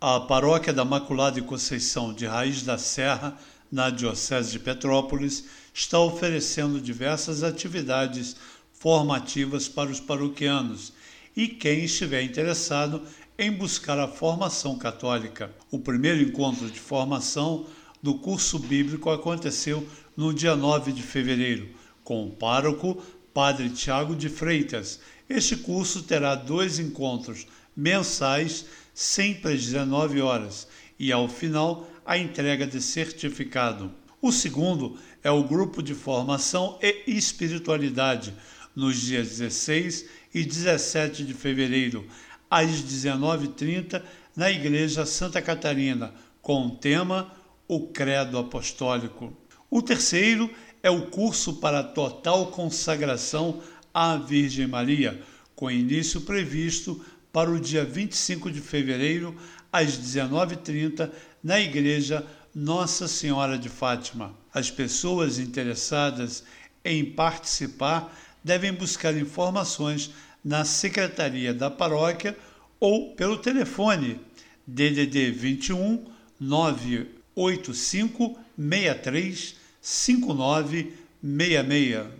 A Paróquia da Maculada Conceição de Raiz da Serra, na Diocese de Petrópolis, está oferecendo diversas atividades formativas para os paroquianos e quem estiver interessado em buscar a formação católica. O primeiro encontro de formação do curso bíblico aconteceu no dia 9 de fevereiro, com o pároco Padre Tiago de Freitas. Este curso terá dois encontros mensais sempre às 19 horas, e ao final a entrega de certificado. O segundo é o grupo de formação e espiritualidade, nos dias 16 e 17 de fevereiro, às 19h30, na Igreja Santa Catarina, com o tema O Credo Apostólico. O terceiro é o curso para total consagração à Virgem Maria, com início previsto para o dia 25 de fevereiro, às 19h30, na Igreja Nossa Senhora de Fátima. As pessoas interessadas em participar devem buscar informações na Secretaria da Paróquia ou pelo telefone DDD 21 985 63 5966.